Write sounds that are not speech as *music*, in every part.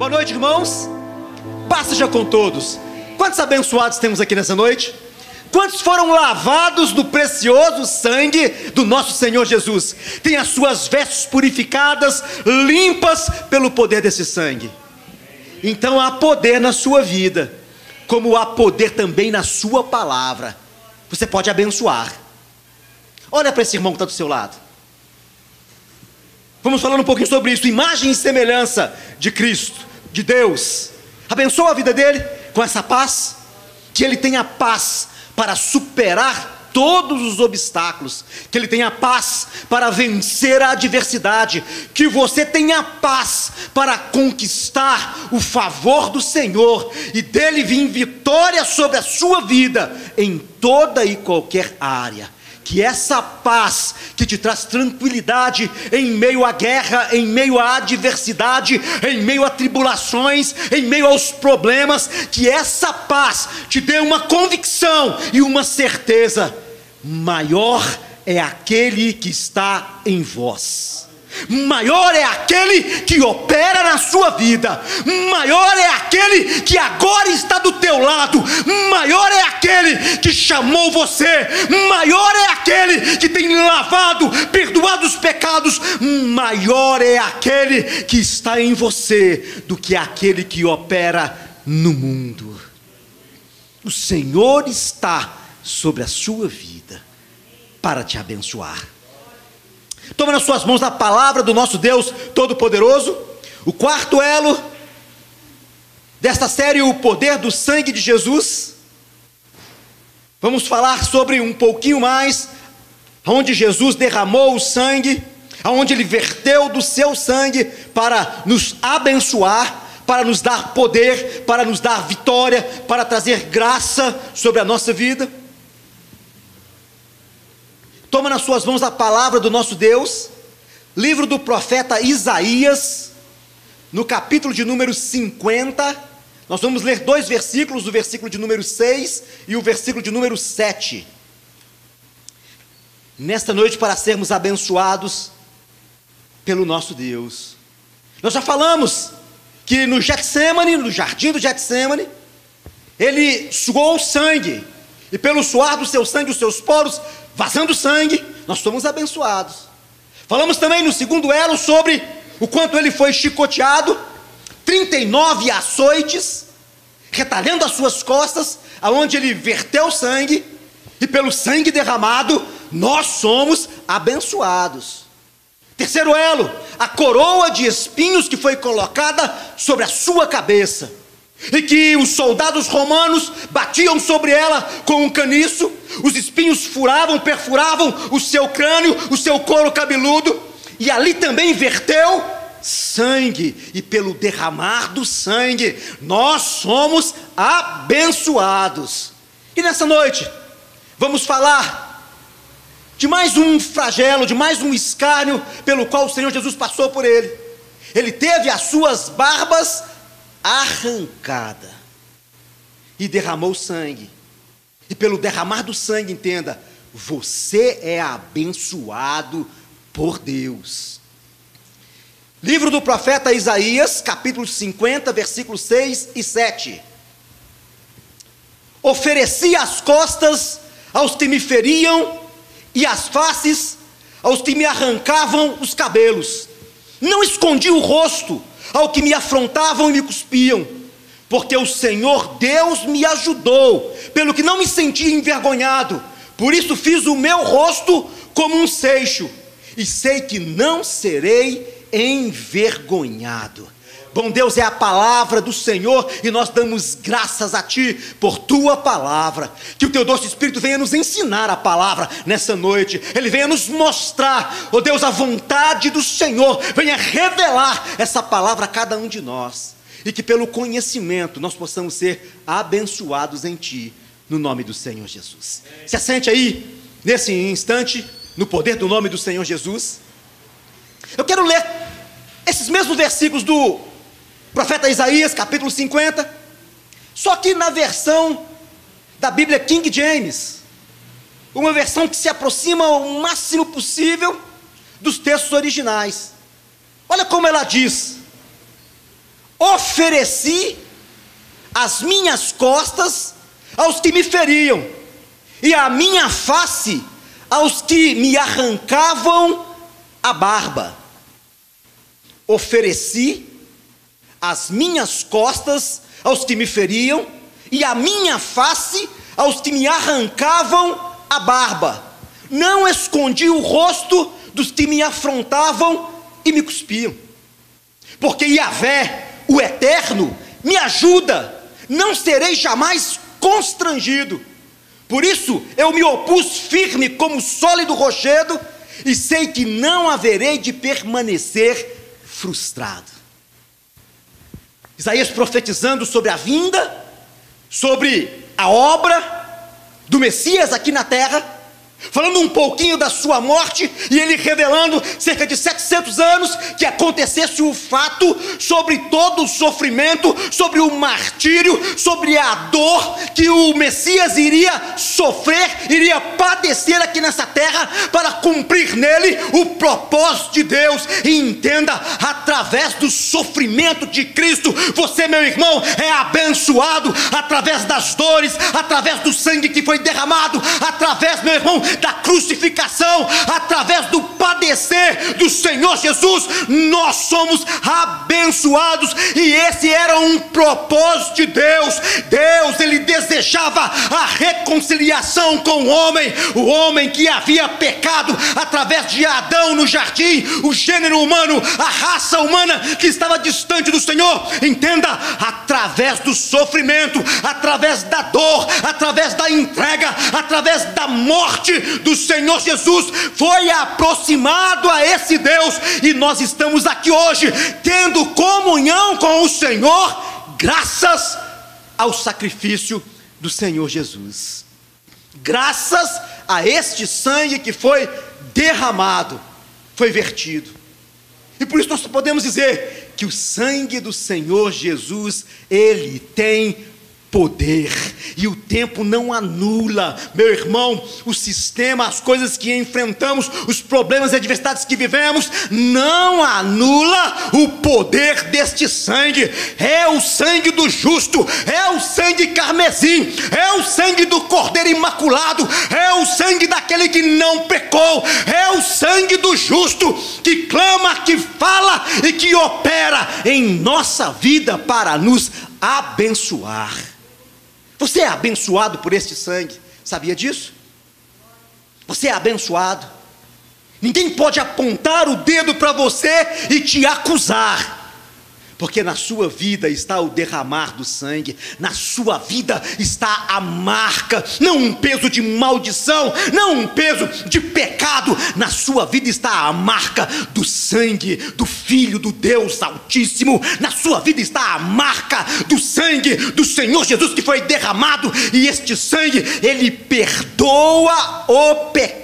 Boa noite, irmãos. Paz seja com todos. Quantos abençoados temos aqui nessa noite? Quantos foram lavados no precioso sangue do nosso Senhor Jesus? Tem as suas vestes purificadas, limpas pelo poder desse sangue. Então há poder na sua vida, como há poder também na sua palavra. Você pode abençoar. Olha para esse irmão que está do seu lado. Vamos falando um pouquinho sobre isso. Imagem e semelhança de Cristo, de Deus. Abençoa a vida dele com essa paz. Que ele tenha paz para superar todos os obstáculos, que ele tenha paz para vencer a adversidade, que você tenha paz para conquistar o favor do Senhor e dele vir vitória sobre a sua vida em toda e qualquer área que essa paz que te traz tranquilidade em meio à guerra, em meio à adversidade, em meio a tribulações, em meio aos problemas, que essa paz te dê uma convicção e uma certeza: maior é aquele que está em vós maior é aquele que opera na sua vida, maior é aquele que agora está do teu lado, maior é aquele que chamou você, maior é aquele que tem lavado, perdoado os pecados, maior é aquele que está em você do que aquele que opera no mundo. O Senhor está sobre a sua vida para te abençoar. Toma nas suas mãos a palavra do nosso Deus Todo-Poderoso. O quarto elo desta série, o poder do sangue de Jesus. Vamos falar sobre um pouquinho mais, onde Jesus derramou o sangue, aonde ele verteu do seu sangue para nos abençoar, para nos dar poder, para nos dar vitória, para trazer graça sobre a nossa vida. Toma nas suas mãos a palavra do nosso Deus, livro do profeta Isaías, no capítulo de número 50. Nós vamos ler dois versículos, o versículo de número 6 e o versículo de número 7. Nesta noite, para sermos abençoados pelo nosso Deus. Nós já falamos que no Getsemane, no jardim do Getsemane, ele suou sangue, e pelo suar do seu sangue, os seus poros vazando sangue, nós somos abençoados. Falamos também no segundo elo sobre o quanto ele foi chicoteado, 39 açoites, retalhando as suas costas, aonde ele verteu sangue, e pelo sangue derramado, nós somos abençoados. Terceiro elo, a coroa de espinhos que foi colocada sobre a sua cabeça e que os soldados romanos batiam sobre ela com um caniço, os espinhos furavam, perfuravam o seu crânio, o seu couro cabeludo, e ali também verteu sangue, e pelo derramar do sangue, nós somos abençoados. E nessa noite, vamos falar de mais um flagelo, de mais um escárnio pelo qual o Senhor Jesus passou por ele. Ele teve as suas barbas arrancada e derramou sangue. E pelo derramar do sangue, entenda, você é abençoado por Deus. Livro do profeta Isaías, capítulo 50, versículos 6 e 7. Ofereci as costas aos que me feriam e as faces aos que me arrancavam os cabelos. Não escondi o rosto ao que me afrontavam e me cuspiam, porque o Senhor Deus me ajudou, pelo que não me senti envergonhado, por isso fiz o meu rosto como um seixo, e sei que não serei envergonhado. Bom Deus é a palavra do Senhor e nós damos graças a Ti por Tua palavra. Que o Teu doce Espírito venha nos ensinar a palavra nessa noite. Ele venha nos mostrar, ó oh Deus, a vontade do Senhor. Venha revelar essa palavra a cada um de nós. E que pelo conhecimento nós possamos ser abençoados em Ti, no nome do Senhor Jesus. Se assente aí, nesse instante, no poder do nome do Senhor Jesus. Eu quero ler esses mesmos versículos do Profeta Isaías, capítulo 50. Só que na versão da Bíblia King James, uma versão que se aproxima o máximo possível dos textos originais. Olha como ela diz: ofereci as minhas costas aos que me feriam, e a minha face aos que me arrancavam a barba. Ofereci as minhas costas aos que me feriam, e a minha face aos que me arrancavam a barba. Não escondi o rosto dos que me afrontavam e me cuspiam. Porque Yahvé, o Eterno, me ajuda, não serei jamais constrangido. Por isso eu me opus firme como sólido rochedo, e sei que não haverei de permanecer frustrado. Isaías profetizando sobre a vinda, sobre a obra do Messias aqui na terra, falando um pouquinho da sua morte e ele revelando cerca de 700 anos que acontecesse o fato sobre todo o sofrimento, sobre o martírio, sobre a dor que o Messias iria sofrer, iria padecer aqui nessa terra para cumprir nele o propósito de Deus. E entenda, através do sofrimento de Cristo, você, meu irmão, é abençoado através das dores, através do sangue que foi derramado, através, meu irmão, da crucificação, através do padecer do Senhor Jesus, nós somos abençoados, e esse era um propósito de Deus. Deus, ele desejava a reconciliação com o homem, o homem que havia pecado através de Adão no jardim, o gênero humano, a raça humana que estava distante do Senhor. Entenda, através do sofrimento, através da dor, através da entrega, através da morte do Senhor Jesus foi aproximado a esse Deus, e nós estamos aqui hoje tendo comunhão com o Senhor, graças ao sacrifício do Senhor Jesus. Graças a este sangue que foi derramado, foi vertido. E por isso nós podemos dizer que o sangue do Senhor Jesus, ele tem poder, e o tempo não anula, meu irmão, o sistema, as coisas que enfrentamos, os problemas e adversidades que vivemos, não anula o poder deste sangue, é o sangue do justo, é o sangue carmesim, é o sangue do cordeiro imaculado, é o sangue daquele que não pecou, é o sangue do justo que clama, que fala e que opera em nossa vida para nos abençoar. Você é abençoado por este sangue, sabia disso? Você é abençoado. Ninguém pode apontar o dedo para você e te acusar porque na sua vida está o derramar do sangue, na sua vida está a marca, não um peso de maldição, não um peso de pecado, na sua vida está a marca do sangue do Filho do Deus Altíssimo, na sua vida está a marca do sangue do Senhor Jesus que foi derramado, e este sangue, ele perdoa o pecado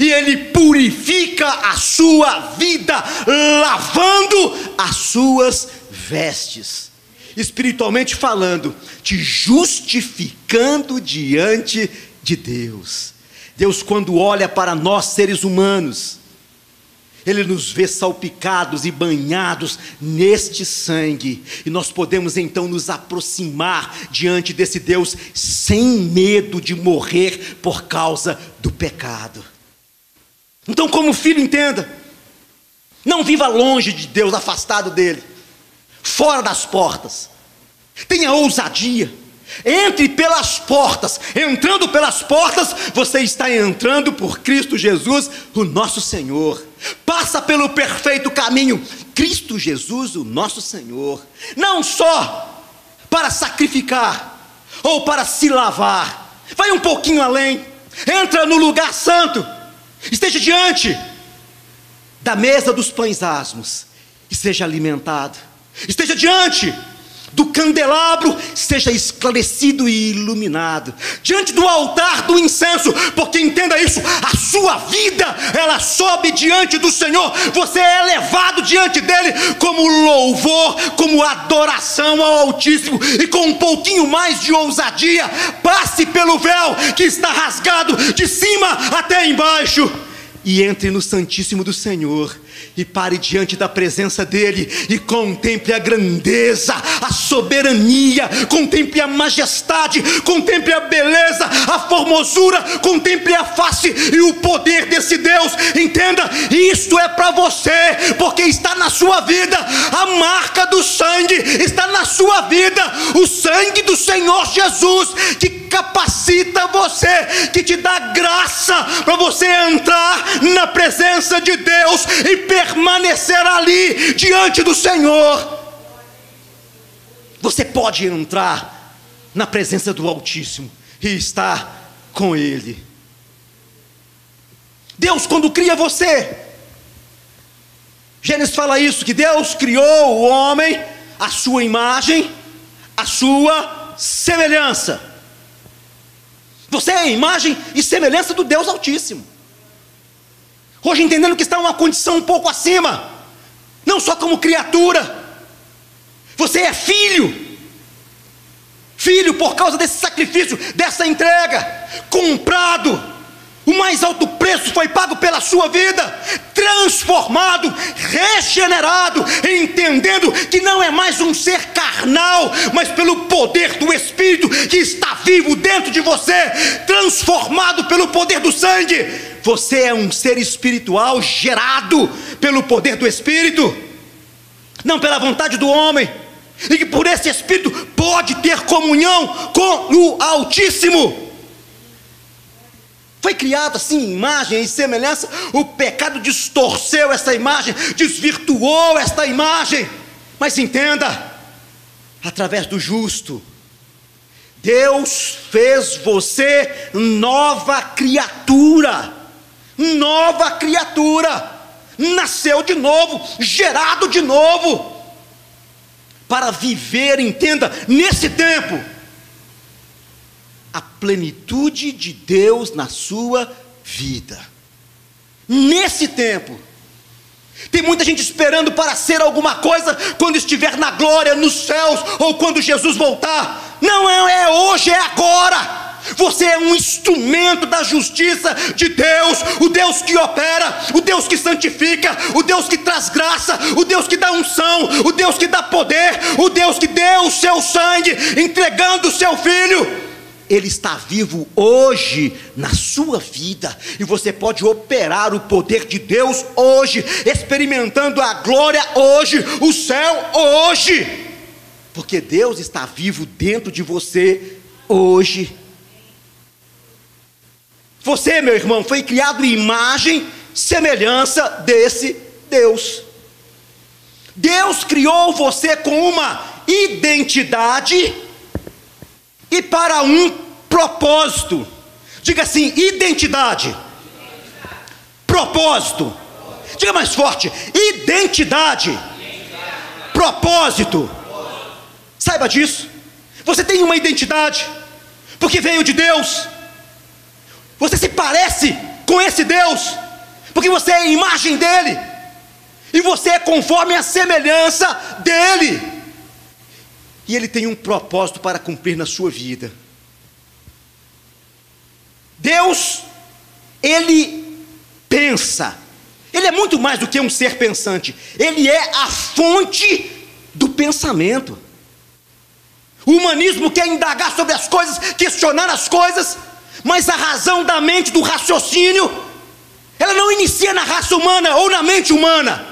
e ele purifica a sua vida, lavando as suas vestes, espiritualmente falando, te justificando diante de Deus. Deus, quando olha para nós seres humanos, ele nos vê salpicados e banhados neste sangue, e nós podemos então nos aproximar diante desse Deus sem medo de morrer por causa do pecado. Então, como filho, entenda, não viva longe de Deus, afastado dele fora das portas. Tenha ousadia. Entre pelas portas. Entrando pelas portas, você está entrando por Cristo Jesus, o nosso Senhor. Passa pelo perfeito caminho. Cristo Jesus, o nosso Senhor. Não só para sacrificar ou para se lavar. Vai um pouquinho além. Entra no lugar santo. Esteja diante da mesa dos pães asmos e seja alimentado esteja diante do candelabro, seja esclarecido e iluminado, diante do altar do incenso, porque entenda isso, a sua vida, ela sobe diante do Senhor, você é levado diante dele como louvor, como adoração ao Altíssimo, e com um pouquinho mais de ousadia, passe pelo véu que está rasgado de cima até embaixo, e entre no Santíssimo do Senhor, e pare diante da presença dele e contemple a grandeza, a soberania, contemple a majestade, contemple a beleza, a formosura, contemple a face e o poder desse Deus. Entenda, isto é para você, porque está na sua vida a marca do sangue, está na sua vida o sangue do Senhor Jesus que capacita você, que te dá graça para você entrar na presença de Deus e permanecer ali diante do Senhor. Você pode entrar na presença do Altíssimo e estar com Ele. Deus, quando cria você, Gênesis fala isso: que Deus criou o homem, a sua imagem, a sua semelhança. Você é a imagem e semelhança do Deus Altíssimo. Hoje entendendo que está uma condição um pouco acima, não só como criatura, você é filho, filho por causa desse sacrifício, dessa entrega, comprado. O mais alto preço foi pago pela sua vida, transformado, regenerado, entendendo que não é mais um ser carnal, mas pelo poder do Espírito que está vivo dentro de você, transformado pelo poder do sangue você é um ser espiritual gerado pelo poder do Espírito, não pela vontade do homem, e que por esse Espírito pode ter comunhão com o Altíssimo. Foi criado assim, imagem e semelhança, o pecado distorceu essa imagem, desvirtuou esta imagem. Mas entenda, através do justo, Deus fez você nova criatura nova criatura, nasceu de novo, gerado de novo, para viver, entenda, nesse tempo, a plenitude de Deus na sua vida. Nesse tempo, tem muita gente esperando para ser alguma coisa quando estiver na glória, nos céus, ou quando Jesus voltar. Não é, é hoje, é agora. Você é um instrumento da justiça de Deus, o Deus que opera, o Deus que santifica, o Deus que traz graça, o Deus que dá unção, o Deus que dá poder, o Deus que deu o seu sangue, entregando o seu filho. Ele está vivo hoje na sua vida, e você pode operar o poder de Deus hoje, experimentando a glória hoje, o céu hoje, porque Deus está vivo dentro de você hoje. Você, meu irmão, foi criado em imagem, semelhança desse Deus. Deus criou você com uma identidade e para um propósito. Diga assim: identidade, propósito. Diga mais forte: identidade, propósito. Saiba disso. Você tem uma identidade, porque veio de Deus. Você se parece com esse Deus, porque você é a imagem dele, e você é conforme a semelhança dele, e ele tem um propósito para cumprir na sua vida. Deus, ele pensa, ele é muito mais do que um ser pensante, ele é a fonte do pensamento. O humanismo quer indagar sobre as coisas, questionar as coisas, mas a razão da mente, do raciocínio, ela não inicia na raça humana ou na mente humana,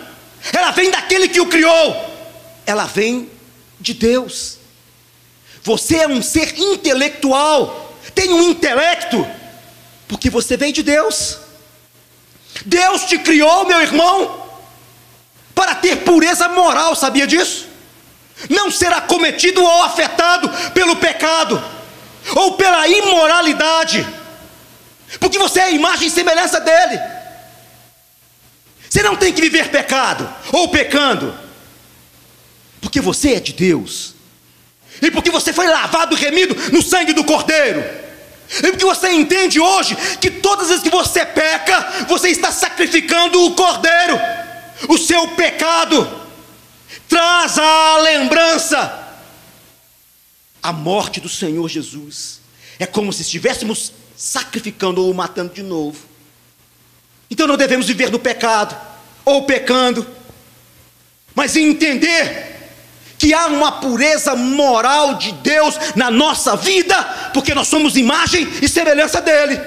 ela vem daquele que o criou, ela vem de Deus. Você é um ser intelectual, tem um intelecto, porque você veio de Deus. Deus te criou, meu irmão, para ter pureza moral, sabia disso? Não ser acometido ou afetado pelo pecado ou pela imoralidade, porque você é a imagem e semelhança dele. Você não tem que viver pecado ou pecando, porque você é de Deus, e porque você foi lavado e remido no sangue do Cordeiro, e porque você entende hoje que todas as vezes que você peca, você está sacrificando o Cordeiro, o seu pecado traz a lembrança a morte do Senhor Jesus. É como se estivéssemos sacrificando ou matando de novo. Então não devemos viver no pecado ou pecando, mas entender que há uma pureza moral de Deus na nossa vida, porque nós somos imagem e semelhança dele.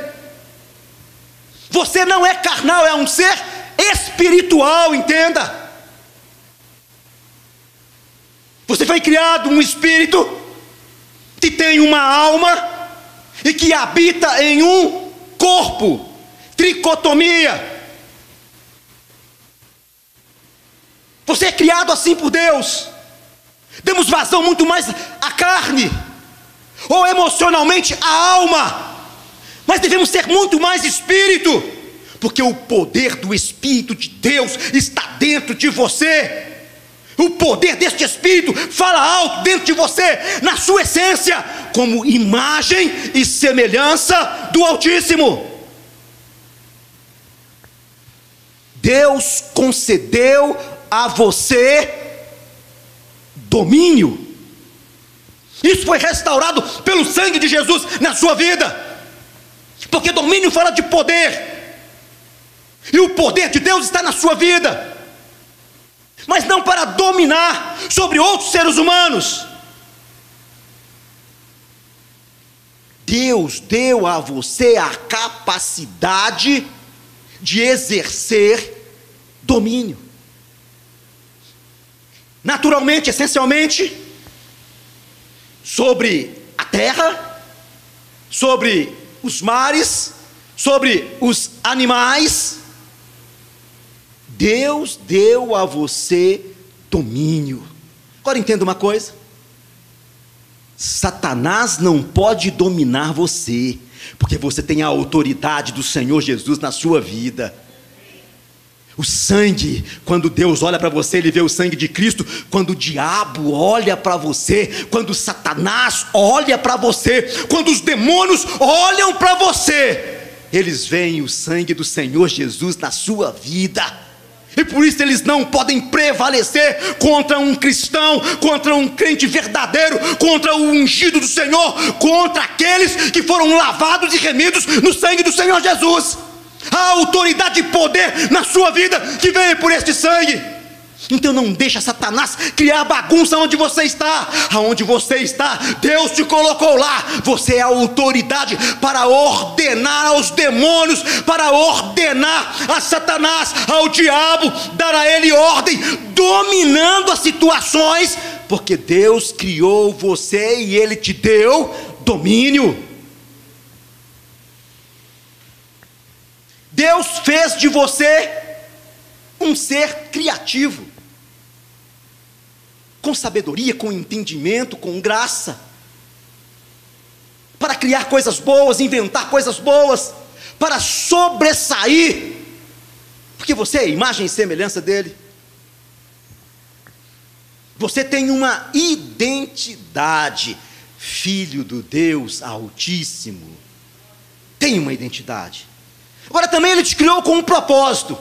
Você não é carnal, é um ser espiritual, entenda. Você foi criado um espírito que tem uma alma e que habita em um corpo. Tricotomia. Você é criado assim por Deus. Demos vazão muito mais à carne, ou emocionalmente à alma. Mas devemos ser muito mais espírito, porque o poder do Espírito de Deus está dentro de você. O poder deste Espírito fala alto dentro de você, na sua essência, como imagem e semelhança do Altíssimo. Deus concedeu a você domínio. Isso foi restaurado pelo sangue de Jesus na sua vida. Porque domínio fala de poder. E o poder de Deus está na sua vida mas não para dominar sobre outros seres humanos. Deus deu a você a capacidade de exercer domínio. Naturalmente, essencialmente, sobre a terra, sobre os mares, sobre os animais, Deus deu a você domínio. Agora entenda uma coisa: Satanás não pode dominar você, porque você tem a autoridade do Senhor Jesus na sua vida. O sangue, quando Deus olha para você, ele vê o sangue de Cristo. Quando o diabo olha para você, quando Satanás olha para você, quando os demônios olham para você, eles veem o sangue do Senhor Jesus na sua vida. E por isso eles não podem prevalecer contra um cristão, contra um crente verdadeiro, contra o ungido do Senhor, contra aqueles que foram lavados e remidos no sangue do Senhor Jesus. A autoridade e poder na sua vida que vem por este sangue. Então não deixa Satanás criar bagunça onde você está. Aonde você está, Deus te colocou lá. Você é a autoridade para ordenar aos demônios, para ordenar a Satanás, ao diabo, dar a ele ordem, dominando as situações, porque Deus criou você e ele te deu domínio. Deus fez de você um ser criativo com sabedoria, com entendimento, com graça, para criar coisas boas, inventar coisas boas, para sobressair, porque você é imagem e semelhança dele. Você tem uma identidade, filho do Deus Altíssimo. Tem uma identidade. Agora também ele te criou com um propósito.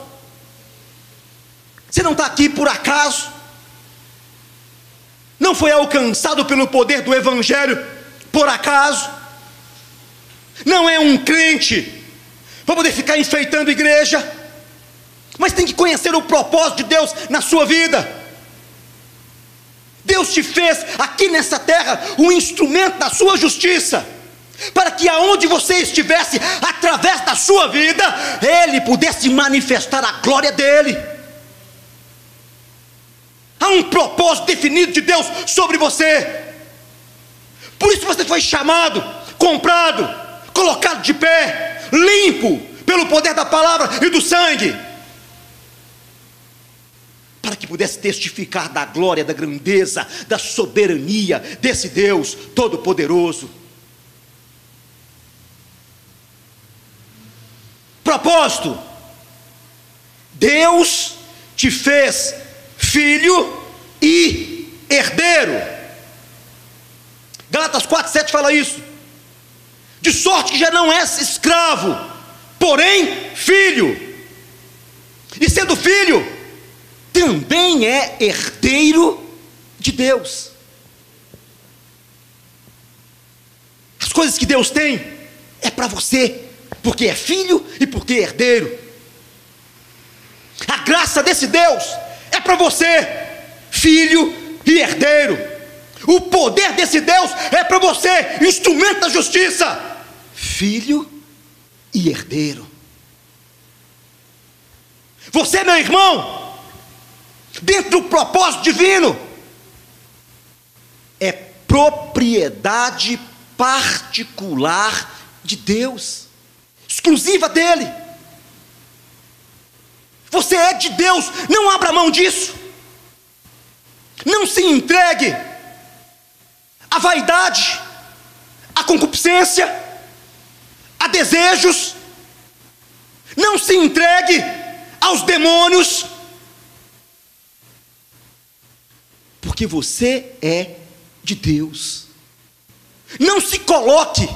Você não está aqui por acaso não foi alcançado pelo poder do Evangelho por acaso, não é um crente para poder ficar enfeitando igreja, mas tem que conhecer o propósito de Deus na sua vida. Deus te fez aqui nessa terra um instrumento da sua justiça, para que aonde você estivesse, através da sua vida, Ele pudesse manifestar a glória dEle. Há um propósito definido de Deus sobre você. Por isso você foi chamado, comprado, colocado de pé, limpo pelo poder da palavra e do sangue. Para que pudesse testificar da glória, da grandeza, da soberania desse Deus Todo-Poderoso. Propósito: Deus te fez filho e herdeiro. Galatas 4, 7 fala isso. De sorte que já não és escravo, porém filho. E sendo filho, também é herdeiro de Deus. As coisas que Deus tem é para você, porque é filho e porque é herdeiro. A graça desse Deus para você, filho e herdeiro. O poder desse Deus é para você, instrumento da justiça, filho e herdeiro. Você, meu irmão, dentro do propósito divino, é propriedade particular de Deus, exclusiva dele. Você é de Deus, não abra mão disso. Não se entregue à vaidade, à concupiscência, a desejos. Não se entregue aos demônios. Porque você é de Deus. Não se coloque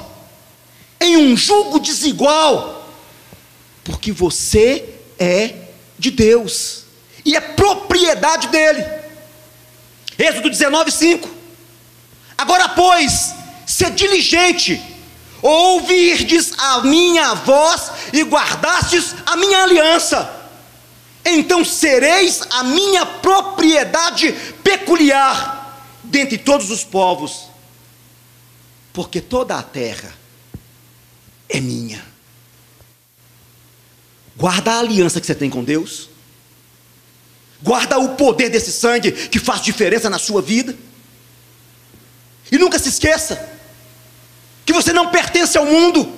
em um jugo desigual, porque você é de Deus e é propriedade dele. Êxodo 19, 5. Agora, pois, ser diligente, ouvirdes a minha voz e guardastes a minha aliança, então sereis a minha propriedade peculiar dentre todos os povos, porque toda a terra é minha. Guarda a aliança que você tem com Deus. Guarda o poder desse sangue que faz diferença na sua vida. E nunca se esqueça que você não pertence ao mundo,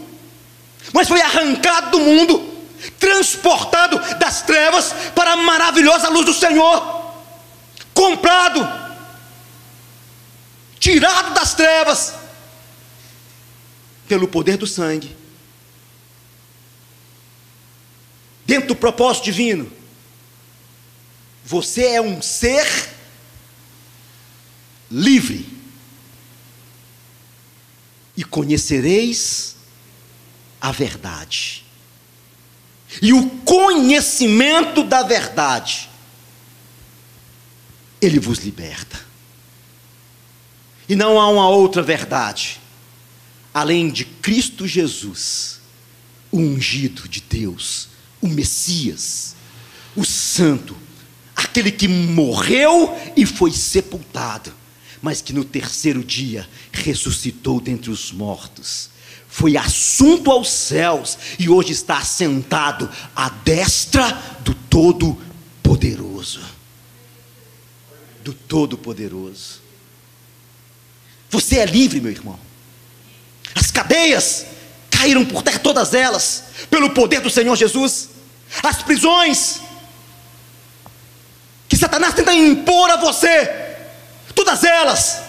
mas foi arrancado do mundo, transportado das trevas para a maravilhosa luz do Senhor, comprado, tirado das trevas pelo poder do sangue dentro do propósito divino. Você é um ser livre. E conhecereis a verdade. E o conhecimento da verdade, ele vos liberta. E não há uma outra verdade, além de Cristo Jesus, o ungido de Deus, o Messias, o Santo, aquele que morreu e foi sepultado, mas que no terceiro dia ressuscitou dentre os mortos, foi assunto aos céus e hoje está assentado à destra do Todo-Poderoso. Do Todo-Poderoso. Você é livre, meu irmão. As cadeias caíram por terra todas elas, pelo poder do Senhor Jesus. As prisões que Satanás tenta impor a você, todas elas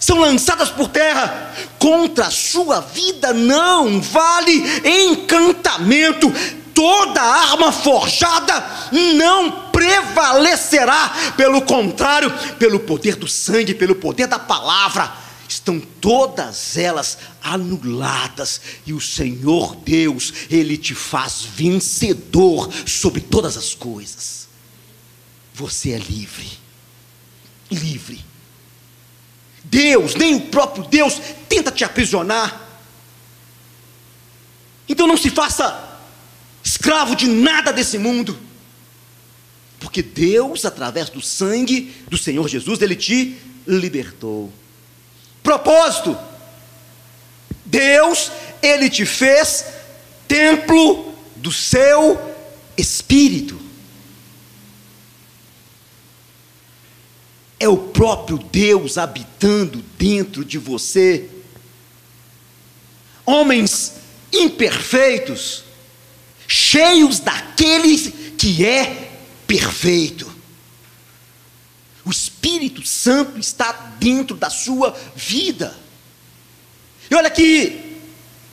são lançadas por terra. Contra a sua vida não vale encantamento. Toda arma forjada não prevalecerá, pelo contrário, pelo poder do sangue, pelo poder da palavra estão todas elas anuladas, e o Senhor Deus, Ele te faz vencedor sobre todas as coisas. Você é livre, livre. Deus, nem o próprio Deus, tenta te aprisionar. Então não se faça escravo de nada desse mundo, porque Deus, através do sangue do Senhor Jesus, Ele te libertou. Propósito: Deus, Ele te fez templo do seu espírito. É o próprio Deus habitando dentro de você. Homens imperfeitos, cheios daquele que é perfeito. Espírito Santo está dentro da sua vida. E olha que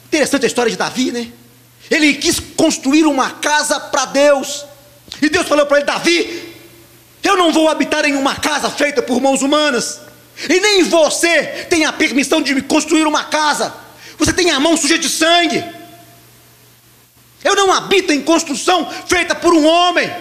interessante a história de Davi, né? Ele quis construir uma casa para Deus. E Deus falou para ele: Davi, eu não vou habitar em uma casa feita por mãos humanas. E nem você tem a permissão de construir uma casa. Você tem a mão suja de sangue. Eu não habito em construção feita por um homem.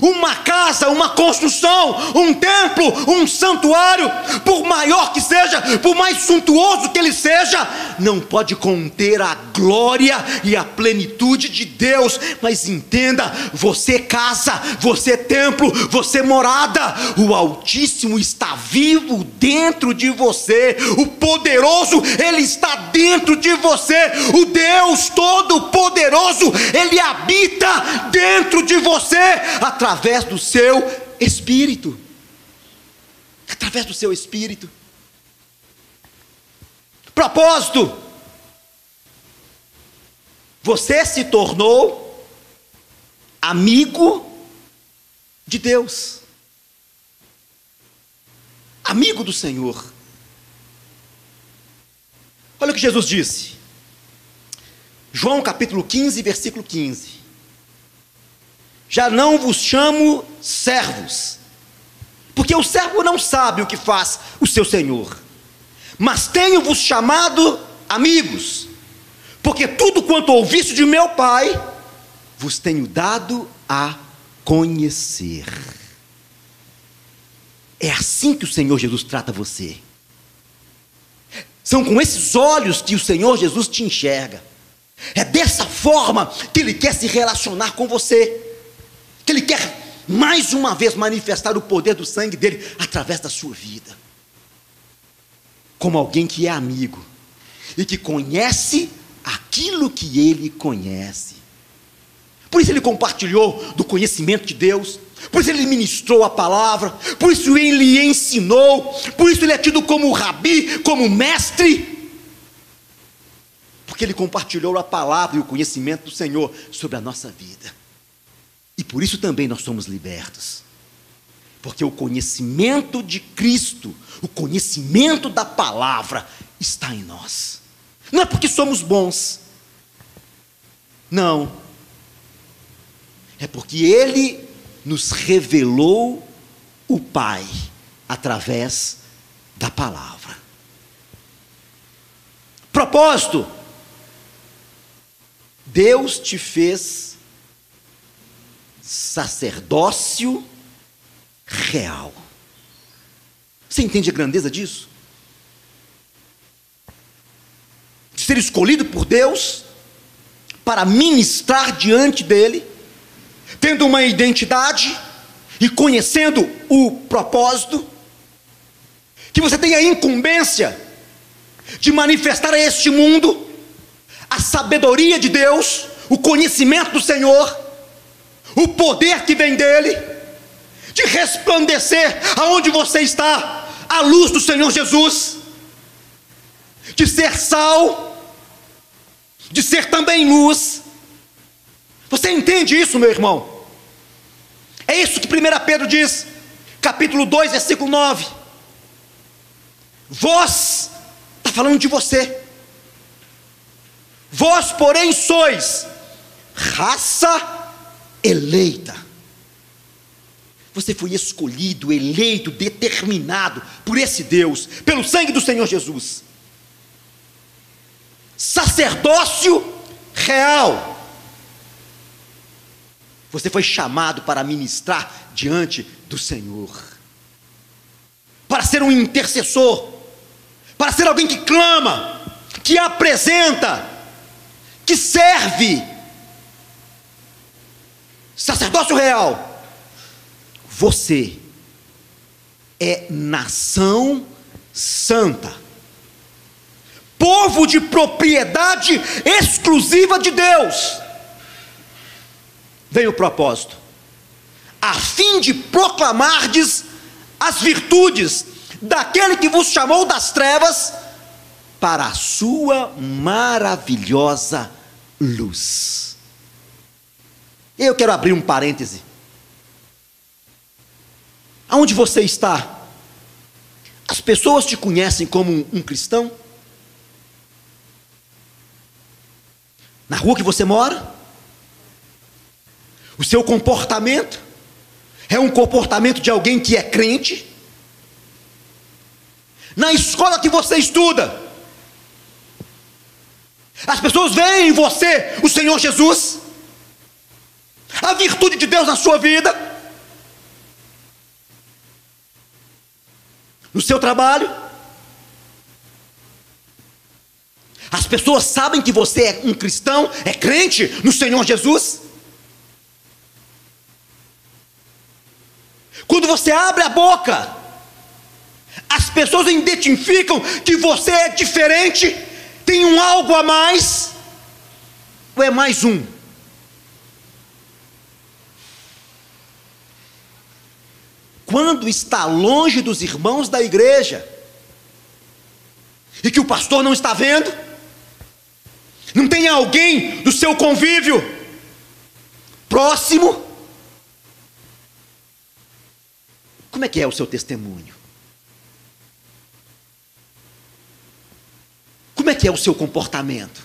Uma casa, uma construção, um templo, um santuário, por maior que seja, por mais suntuoso que ele seja, não pode conter a glória e a plenitude de Deus. Mas entenda: você casa, você templo, você morada, o Altíssimo está vivo dentro de você, o poderoso, ele está dentro de você, o Deus Todo-Poderoso, ele habita dentro de você através do seu espírito. Através do seu espírito. Propósito: você se tornou amigo de Deus, amigo do Senhor. Olha o que Jesus disse, João capítulo 15, versículo 15 já não vos chamo servos, porque o servo não sabe o que faz o seu senhor, mas tenho-vos chamado amigos, porque tudo quanto ouviste de meu Pai, vos tenho dado a conhecer. É assim que o Senhor Jesus trata você. São com esses olhos que o Senhor Jesus te enxerga. É dessa forma que Ele quer se relacionar com você que Ele quer mais uma vez manifestar o poder do sangue dele através da sua vida, como alguém que é amigo e que conhece aquilo que ele conhece. Por isso ele compartilhou do conhecimento de Deus, por isso ele ministrou a palavra, por isso ele ensinou, por isso ele é tido como rabi, como mestre, porque ele compartilhou a palavra e o conhecimento do Senhor sobre a nossa vida. E por isso também nós somos libertos. Porque o conhecimento de Cristo, o conhecimento da palavra está em nós. Não é porque somos bons. Não. É porque Ele nos revelou o Pai através da palavra. Propósito: Deus te fez sacerdócio real. Você entende a grandeza disso? De ser escolhido por Deus para ministrar diante dele, tendo uma identidade e conhecendo o propósito, que você tem a incumbência de manifestar a este mundo a sabedoria de Deus, o conhecimento do Senhor o poder que vem dele, de resplandecer aonde você está, a luz do Senhor Jesus, de ser sal, de ser também luz. Você entende isso, meu irmão? É isso que 1 Pedro diz, capítulo 2, versículo 9. Vós, está falando de você, vós, porém, sois raça eleita. Você foi escolhido, eleito, determinado por esse Deus, pelo sangue do Senhor Jesus. Sacerdócio real. Você foi chamado para ministrar diante do Senhor, para ser um intercessor, para ser alguém que clama, que apresenta, que serve Sacerdócio real. Você é nação santa. Povo de propriedade exclusiva de Deus. Vem o propósito. A fim de proclamardes as virtudes daquele que vos chamou das trevas para a sua maravilhosa luz. Eu quero abrir um parêntese. Aonde você está? As pessoas te conhecem como um, cristão? Na rua que você mora? O seu comportamento é um comportamento de alguém que é crente? Na escola que você estuda, as pessoas veem em você o Senhor Jesus? a virtude de Deus na sua vida, no seu trabalho. As pessoas sabem que você é um cristão, é crente no Senhor Jesus. Quando você abre a boca, as pessoas identificam que você é diferente, tem um algo a mais, ou é mais um? Quando está longe dos irmãos da igreja, e que o pastor não está vendo, não tem alguém do seu convívio próximo, como é que é o seu testemunho? Como é que é o seu comportamento?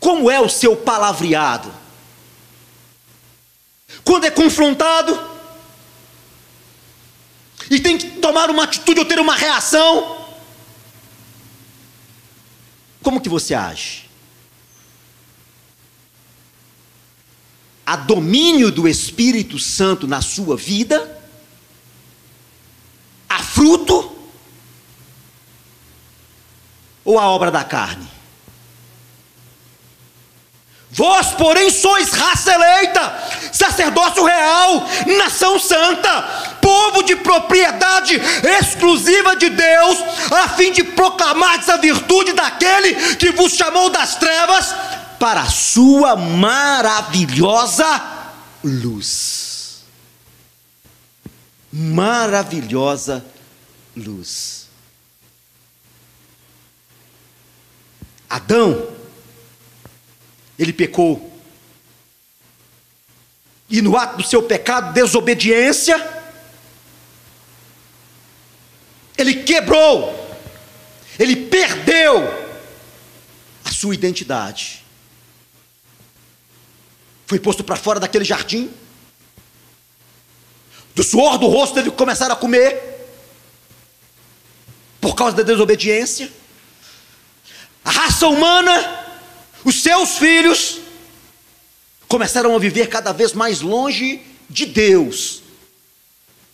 Como é o seu palavreado? Quando é confrontado e tem que tomar uma atitude ou ter uma reação, como que você age? Há domínio do Espírito Santo na sua vida? Há fruto? ou a obra da carne? Vós, porém, sois raça eleita, sacerdócio real, nação santa, povo de propriedade exclusiva de Deus, a fim de proclamar essa virtude daquele que vos chamou das trevas para a sua maravilhosa luz. Maravilhosa luz. Adão, ele pecou. E no ato do seu pecado, desobediência, ele quebrou, ele perdeu a sua identidade. Foi posto para fora daquele jardim. Do suor do rosto teve que começar a comer, por causa da desobediência a raça humana, os seus filhos, começaram a viver cada vez mais longe de Deus,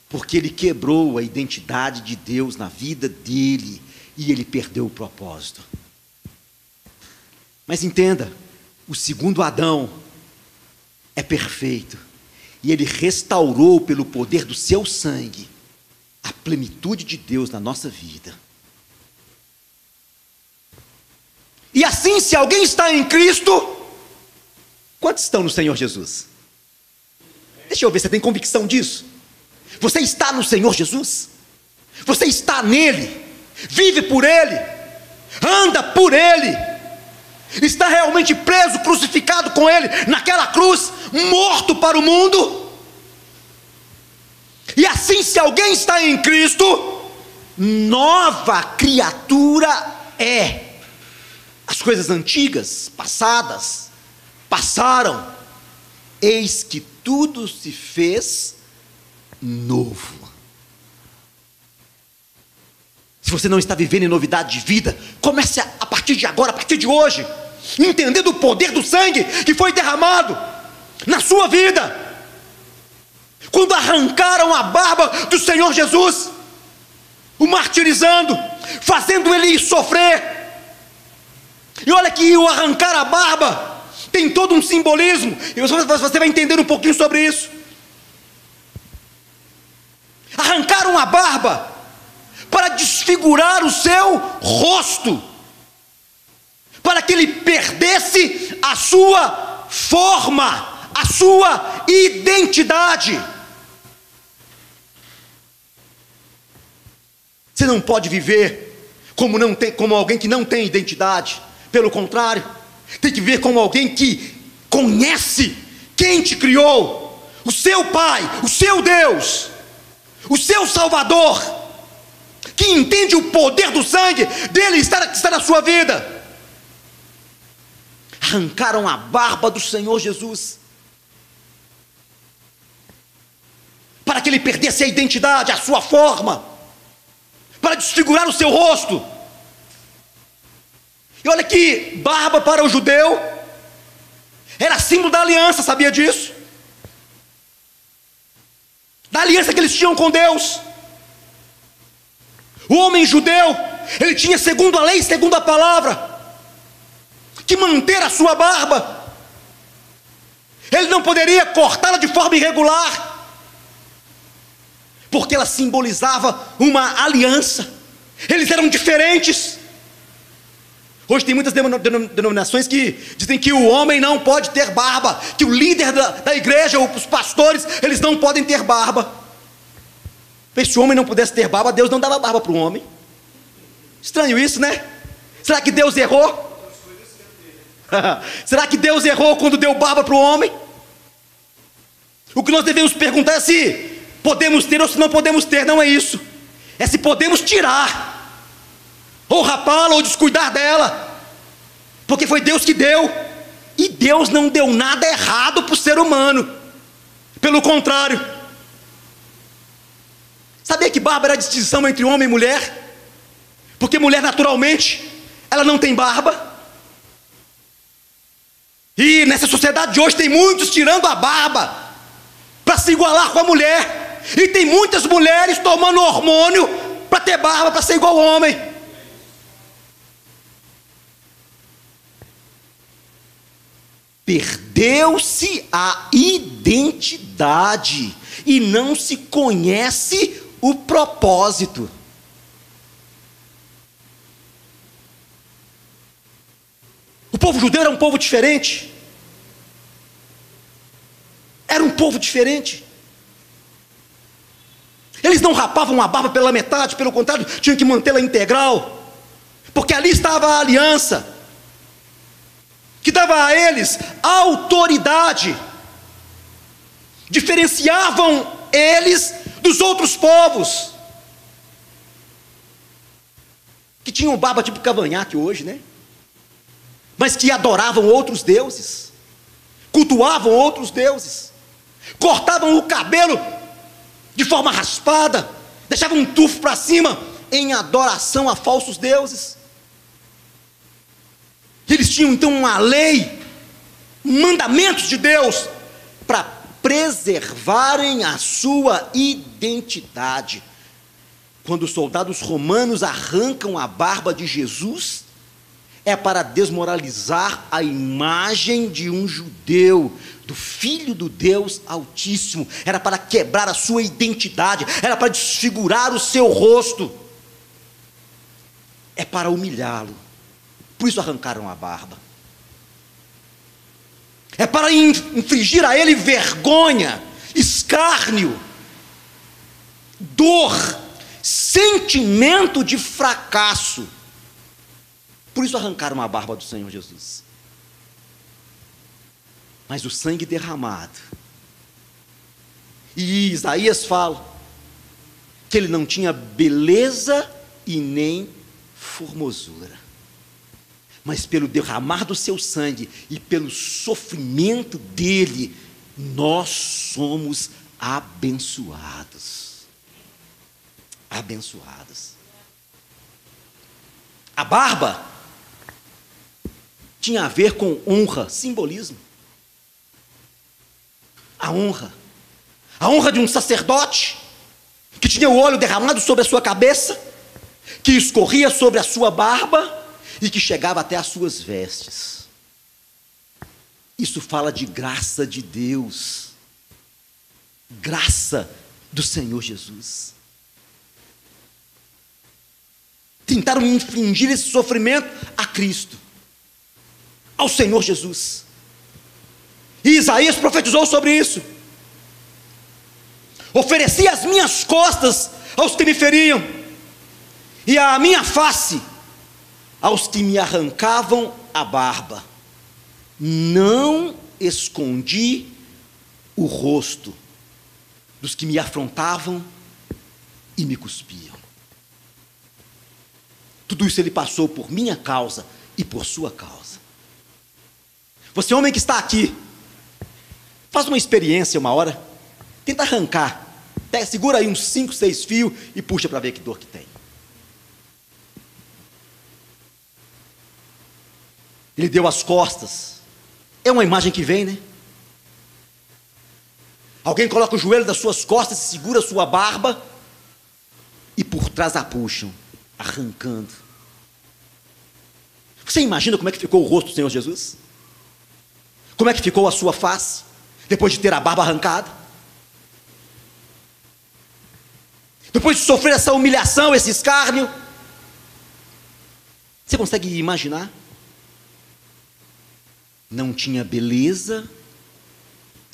porque ele quebrou a identidade de Deus na vida dele e ele perdeu o propósito. Mas entenda, o segundo Adão é perfeito e ele restaurou pelo poder do seu sangue a plenitude de Deus na nossa vida. E assim, se alguém está em Cristo, quantos estão no Senhor Jesus? Deixa eu ver, você tem convicção disso? Você está no Senhor Jesus? Você está nele? Vive por ele? Anda por ele? Está realmente preso, crucificado com ele naquela cruz, morto para o mundo? E assim, se alguém está em Cristo, nova criatura é. As coisas antigas, passadas, passaram, eis que tudo se fez novo. Se você não está vivendo em novidade de vida, comece a, partir de agora, a partir de hoje, entendendo o poder do sangue que foi derramado na sua vida. Quando arrancaram a barba do Senhor Jesus, o martirizando, fazendo ele sofrer, e olha que o arrancar a barba tem todo um simbolismo, e você vai entender um pouquinho sobre isso. Arrancaram a barba para desfigurar o seu rosto, para que ele perdesse a sua forma, a sua identidade. Você não pode viver como, não tem, como alguém que não tem identidade. Pelo contrário, tem que ver como alguém que conhece quem te criou, o seu Pai, o seu Deus, o seu Salvador, que entende o poder do sangue dele está, está na sua vida. Arrancaram a barba do Senhor Jesus, para que ele perdesse a identidade, a sua forma, para desfigurar o seu rosto e olha que barba para o judeu era símbolo da aliança, sabia disso? Da aliança que eles tinham com Deus. O homem judeu, ele tinha, segundo a lei, segundo a palavra, que manter a sua barba. Ele não poderia cortá-la de forma irregular, porque ela simbolizava uma aliança. Eles eram diferentes. Hoje tem muitas denominações que dizem que o homem não pode ter barba, que o líder da, da igreja, os pastores, eles não podem ter barba. Se o homem não pudesse ter barba, Deus não dava barba para o homem. Estranho isso, né? Será que Deus errou? *laughs* Será que Deus errou quando deu barba para o homem? O que nós devemos perguntar é se podemos ter ou se não podemos ter, não é isso. É se podemos tirar, ou rapá-la, ou descuidar dela, porque foi Deus que deu, e Deus não deu nada errado para o ser humano, pelo contrário. Sabia que barba era a distinção entre homem e mulher? Porque mulher naturalmente, ela não tem barba. E nessa sociedade de hoje tem muitos tirando a barba para se igualar com a mulher. E tem muitas mulheres tomando hormônio para ter barba, para ser igual ao homem. Perdeu-se a identidade e não se conhece o propósito. O povo judeu era um povo diferente. Era um povo diferente. Eles não rapavam a barba pela metade, pelo contrário, tinham que mantê-la integral, porque ali estava a aliança, que dava a eles autoridade, diferenciavam eles dos outros povos, que tinham barba tipo cavanhaque hoje, né? Mas que adoravam outros deuses, cultuavam outros deuses. Cortavam o cabelo de forma raspada, deixavam um tufo para cima em adoração a falsos deuses. Eles tinham então uma lei, mandamentos de Deus para preservarem a sua identidade. Quando os soldados romanos arrancam a barba de Jesus, é para desmoralizar a imagem de um judeu, do Filho do Deus Altíssimo, era para quebrar a sua identidade, era para desfigurar o seu rosto, é para humilhá-lo, por isso arrancaram a barba, é para infligir a ele vergonha, escárnio, dor, sentimento de fracasso, por isso arrancaram a barba do Senhor Jesus mas o sangue derramado. E Isaías fala que ele não tinha beleza e nem formosura. Mas pelo derramar do seu sangue e pelo sofrimento dele, nós somos abençoados. Abençoados. A barba tinha a ver com honra, simbolismo a honra. A honra de um sacerdote que tinha o óleo derramado sobre a sua cabeça, que escorria sobre a sua barba e que chegava até as suas vestes. Isso fala de graça de Deus, graça do Senhor Jesus. Tentaram infligir esse sofrimento a Cristo, ao Senhor Jesus. E Isaías profetizou sobre isso. Ofereci as minhas costas aos que me feriam, e a minha face aos que me arrancavam a barba. Não escondi o rosto dos que me afrontavam e me cuspiam. Tudo isso ele passou por minha causa e por sua causa. Você, homem que está aqui, Faz uma experiência uma hora. Tenta arrancar. Segura aí uns 5, 6 fios e puxa para ver que dor que tem. Ele deu as costas. É uma imagem que vem, né? Alguém coloca o joelho das suas costas e segura a sua barba. E por trás a puxam, arrancando. Você imagina como é que ficou o rosto do Senhor Jesus? Como é que ficou a sua face, depois de ter a barba arrancada? Depois de sofrer essa humilhação, esse escárnio? Você consegue imaginar? Não tinha beleza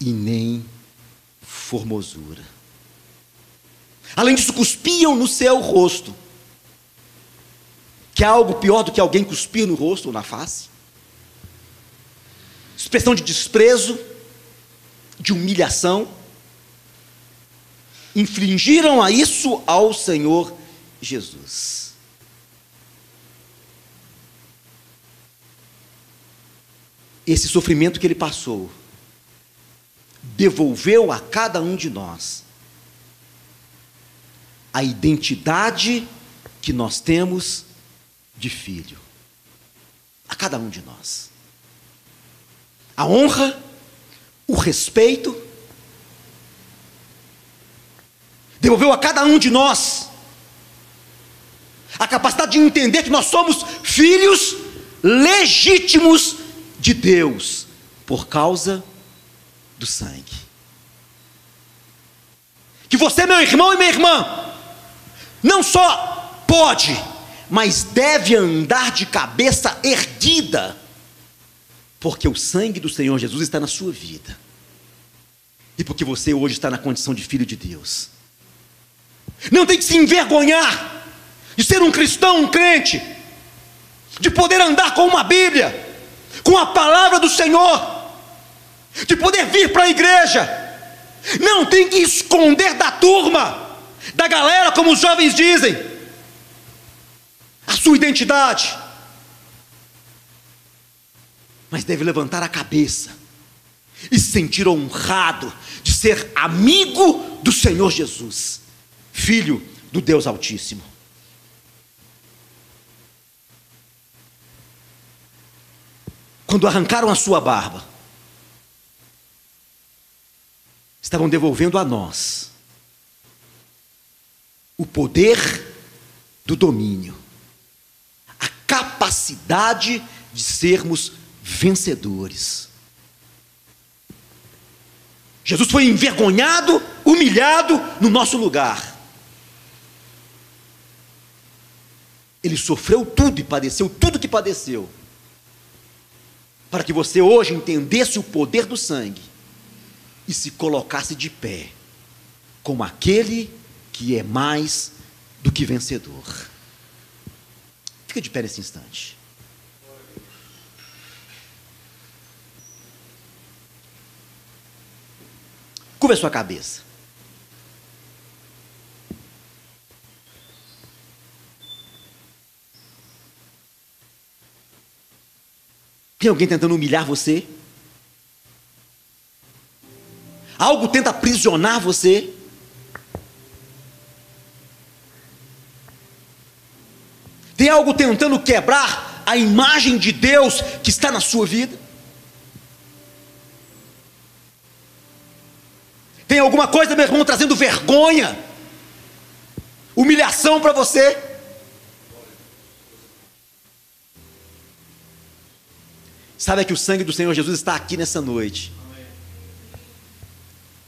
e nem formosura. Além disso, cuspiam no seu rosto. Que é algo pior do que alguém cuspir no rosto ou na face. Expressão de desprezo, de humilhação. Infligiram a isso ao Senhor Jesus. Esse sofrimento que ele passou devolveu a cada um de nós a identidade que nós temos de filho. A cada um de nós. A honra, o respeito, devolveu a cada um de nós a capacidade de entender que nós somos filhos legítimos de Deus por causa do sangue. Que você, meu irmão e minha irmã, não só pode, mas deve andar de cabeça erguida, porque o sangue do Senhor Jesus está na sua vida, e porque você hoje está na condição de filho de Deus. Não tem que se envergonhar de ser um cristão, um crente, de poder andar com uma Bíblia, com a palavra do Senhor, de poder vir para a igreja. Não tem que esconder da turma da galera, como os jovens dizem, a sua identidade. Mas deve levantar a cabeça e se sentir honrado de ser amigo do Senhor Jesus, filho do Deus Altíssimo. Quando arrancaram a sua barba, estavam devolvendo a nós o poder do domínio, a capacidade de sermos vencedores. Jesus foi envergonhado, humilhado no nosso lugar. Ele sofreu tudo e padeceu tudo que padeceu, para que você hoje entendesse o poder do sangue e se colocasse de pé, como aquele que é mais do que vencedor. Fica de pé nesse instante. Curva a sua cabeça. Tem alguém tentando humilhar você? Algo tenta aprisionar você? Tem algo tentando quebrar a imagem de Deus que está na sua vida? Tem alguma coisa, meu irmão, trazendo vergonha, humilhação para você? Sabe que o sangue do Senhor Jesus está aqui nessa noite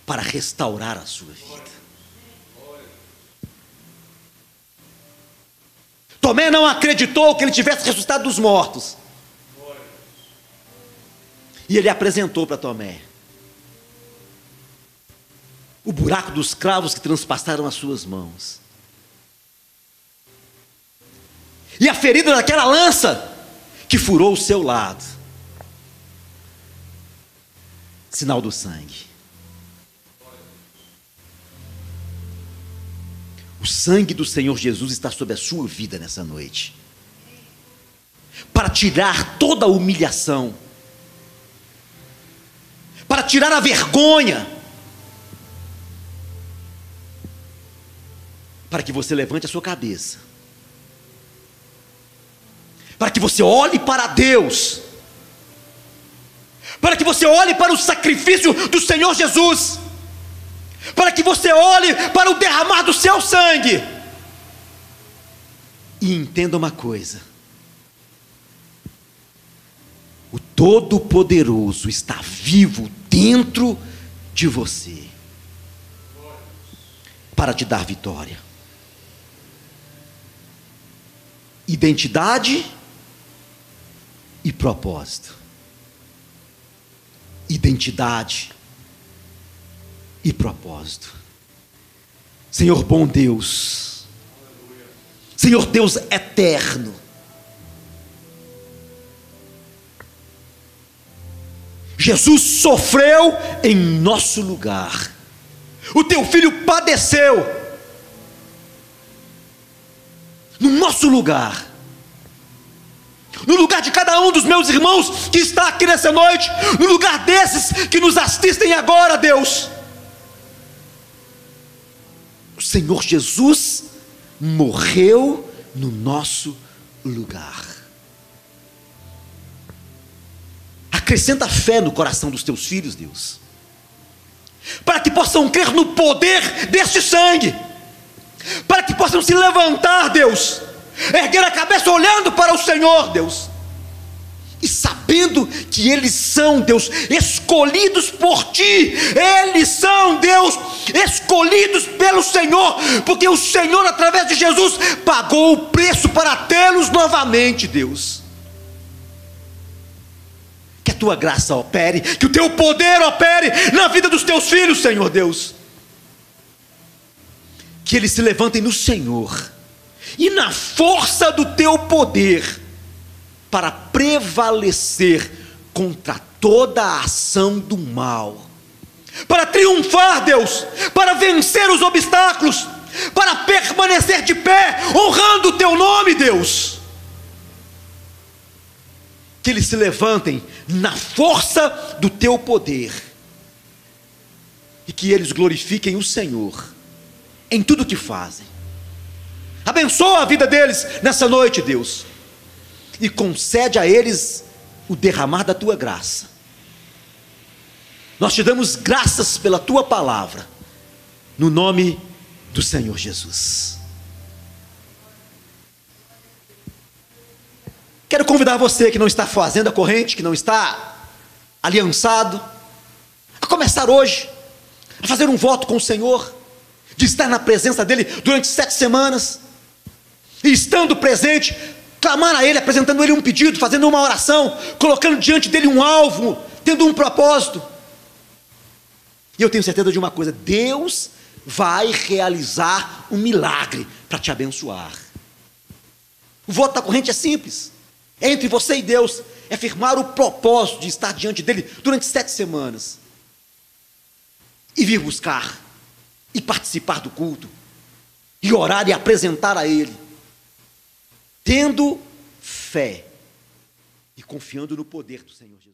para restaurar a sua vida. Tomé não acreditou que ele tivesse ressuscitado dos mortos. E ele apresentou para Tomé o buraco dos cravos que transpassaram as suas mãos. E a ferida daquela lança que furou o seu lado. Sinal do sangue. O sangue do Senhor Jesus está sobre a sua vida nessa noite. Para tirar toda a humilhação, para tirar a vergonha, para que você levante a sua cabeça, para que você olhe para Deus, para que você olhe para o sacrifício do Senhor Jesus para que você olhe para o derramar do seu sangue E entenda uma coisa: o Todo-Poderoso está vivo dentro de você para te dar vitória. Identidade e propósito. Identidade e propósito. Senhor bom Deus, Senhor Deus eterno, Jesus sofreu em nosso lugar, o teu filho padeceu no nosso lugar, no lugar de cada um dos meus irmãos que está aqui nessa noite, no lugar desses que nos assistem agora, Deus. O Senhor Jesus morreu no nosso lugar. Acrescenta fé no coração dos teus filhos, Deus, para que possam crer no poder deste sangue, para que possam se levantar, Deus, erguer a cabeça olhando para o Senhor, Deus, e sabendo que eles são, Deus, escolhidos por Ti, eles são, Deus, escolhidos pelo Senhor, porque o Senhor, através de Jesus, pagou o preço para tê-los novamente, Deus. Que a Tua graça opere, que o Teu poder opere na vida dos Teus filhos, Senhor Deus. Que eles se levantem no Senhor e na força do Teu poder para prevalecer contra toda a ação do mal, para triunfar, Deus, para vencer os obstáculos, para permanecer de pé, honrando o teu nome, Deus. Que eles se levantem na força do teu poder e que eles glorifiquem o Senhor em tudo que fazem. Abençoa a vida deles nessa noite, Deus e concede a eles o derramar da tua graça. Nós te damos graças pela tua palavra, no nome do Senhor Jesus. Quero convidar você que não está fazendo a corrente, que não está aliançado, a começar hoje, a fazer um voto com o Senhor, de estar na presença dEle durante sete semanas, estando presente, clamar a Ele, apresentando a Ele um pedido, fazendo uma oração, colocando diante dele um alvo, tendo um propósito. E eu tenho certeza de uma coisa: Deus vai realizar um milagre para te abençoar. O voto da corrente é simples, é entre você e Deus, é firmar o propósito de estar diante dele durante sete semanas e vir buscar e participar do culto e orar e apresentar a Ele tendo fé e confiando no poder do Senhor Jesus.